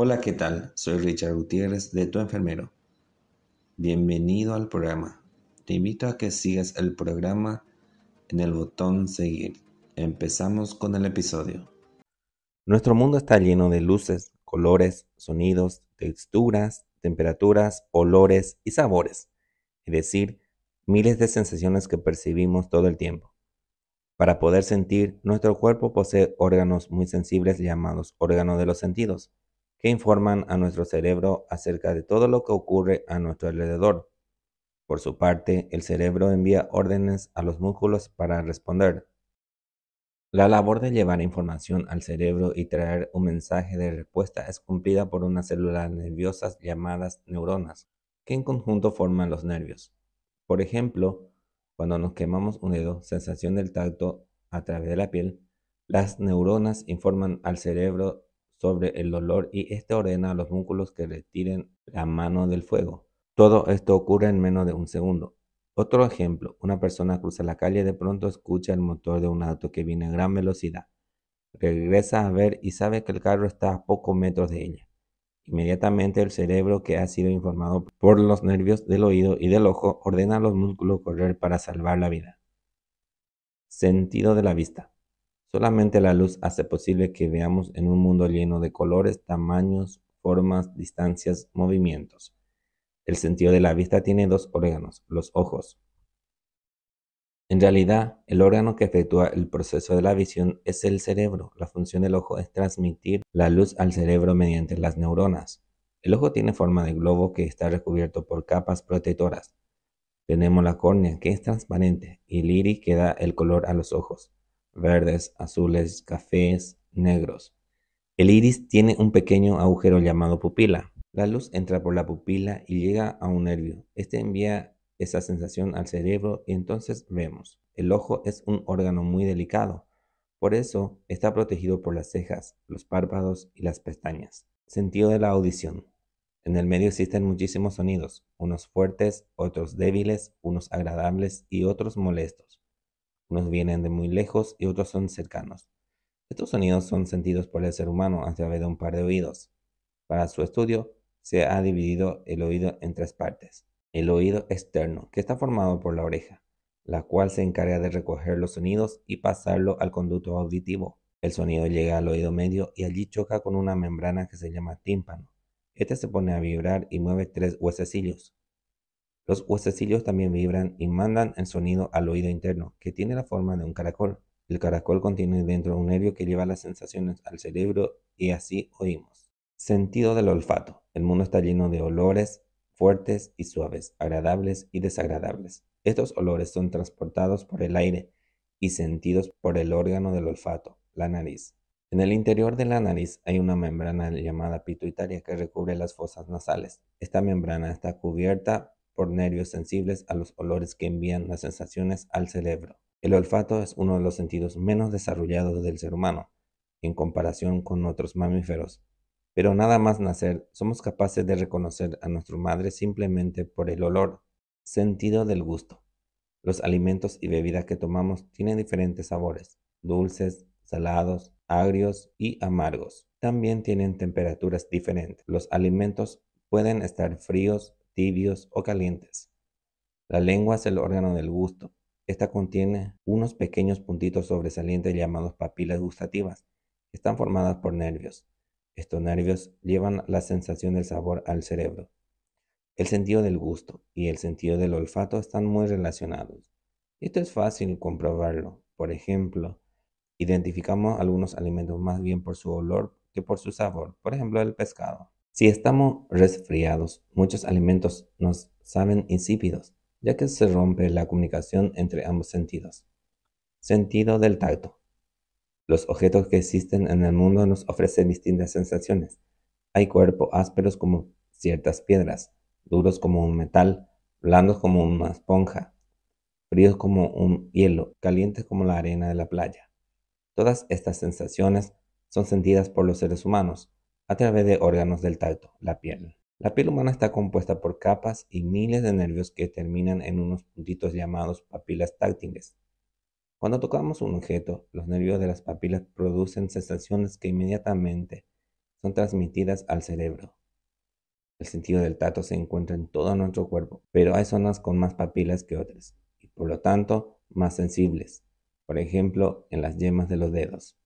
Hola, ¿qué tal? Soy Richard Gutiérrez de Tu Enfermero. Bienvenido al programa. Te invito a que sigas el programa en el botón seguir. Empezamos con el episodio. Nuestro mundo está lleno de luces, colores, sonidos, texturas, temperaturas, olores y sabores, es decir, miles de sensaciones que percibimos todo el tiempo. Para poder sentir, nuestro cuerpo posee órganos muy sensibles llamados órganos de los sentidos que informan a nuestro cerebro acerca de todo lo que ocurre a nuestro alrededor. Por su parte, el cerebro envía órdenes a los músculos para responder. La labor de llevar información al cerebro y traer un mensaje de respuesta es cumplida por unas células nerviosas llamadas neuronas, que en conjunto forman los nervios. Por ejemplo, cuando nos quemamos un dedo, sensación del tacto a través de la piel, las neuronas informan al cerebro sobre el dolor y este ordena a los músculos que retiren la mano del fuego. Todo esto ocurre en menos de un segundo. Otro ejemplo, una persona cruza la calle y de pronto escucha el motor de un auto que viene a gran velocidad. Regresa a ver y sabe que el carro está a pocos metros de ella. Inmediatamente el cerebro que ha sido informado por los nervios del oído y del ojo ordena a los músculos correr para salvar la vida. Sentido de la vista. Solamente la luz hace posible que veamos en un mundo lleno de colores, tamaños, formas, distancias, movimientos. El sentido de la vista tiene dos órganos, los ojos. En realidad, el órgano que efectúa el proceso de la visión es el cerebro. La función del ojo es transmitir la luz al cerebro mediante las neuronas. El ojo tiene forma de globo que está recubierto por capas protectoras. Tenemos la córnea, que es transparente, y el iris que da el color a los ojos verdes, azules, cafés, negros. El iris tiene un pequeño agujero llamado pupila. La luz entra por la pupila y llega a un nervio. Este envía esa sensación al cerebro y entonces vemos. El ojo es un órgano muy delicado. Por eso está protegido por las cejas, los párpados y las pestañas. Sentido de la audición. En el medio existen muchísimos sonidos, unos fuertes, otros débiles, unos agradables y otros molestos. Unos vienen de muy lejos y otros son cercanos. Estos sonidos son sentidos por el ser humano a través de un par de oídos. Para su estudio, se ha dividido el oído en tres partes. El oído externo, que está formado por la oreja, la cual se encarga de recoger los sonidos y pasarlo al conducto auditivo. El sonido llega al oído medio y allí choca con una membrana que se llama tímpano. Este se pone a vibrar y mueve tres huesecillos. Los huesecillos también vibran y mandan el sonido al oído interno, que tiene la forma de un caracol. El caracol contiene dentro un nervio que lleva las sensaciones al cerebro y así oímos. Sentido del olfato. El mundo está lleno de olores fuertes y suaves, agradables y desagradables. Estos olores son transportados por el aire y sentidos por el órgano del olfato, la nariz. En el interior de la nariz hay una membrana llamada pituitaria que recubre las fosas nasales. Esta membrana está cubierta por nervios sensibles a los olores que envían las sensaciones al cerebro. El olfato es uno de los sentidos menos desarrollados del ser humano, en comparación con otros mamíferos. Pero nada más nacer, somos capaces de reconocer a nuestra madre simplemente por el olor. Sentido del gusto. Los alimentos y bebidas que tomamos tienen diferentes sabores, dulces, salados, agrios y amargos. También tienen temperaturas diferentes. Los alimentos pueden estar fríos, tibios o calientes. La lengua es el órgano del gusto. Esta contiene unos pequeños puntitos sobresalientes llamados papilas gustativas. Están formadas por nervios. Estos nervios llevan la sensación del sabor al cerebro. El sentido del gusto y el sentido del olfato están muy relacionados. Esto es fácil comprobarlo. Por ejemplo, identificamos algunos alimentos más bien por su olor que por su sabor. Por ejemplo, el pescado. Si estamos resfriados, muchos alimentos nos saben insípidos, ya que se rompe la comunicación entre ambos sentidos. Sentido del tacto. Los objetos que existen en el mundo nos ofrecen distintas sensaciones. Hay cuerpos ásperos como ciertas piedras, duros como un metal, blandos como una esponja, fríos como un hielo, calientes como la arena de la playa. Todas estas sensaciones son sentidas por los seres humanos, a través de órganos del tacto, la piel. La piel humana está compuesta por capas y miles de nervios que terminan en unos puntitos llamados papilas táctiles. Cuando tocamos un objeto, los nervios de las papilas producen sensaciones que inmediatamente son transmitidas al cerebro. El sentido del tacto se encuentra en todo nuestro cuerpo, pero hay zonas con más papilas que otras y por lo tanto más sensibles, por ejemplo en las yemas de los dedos.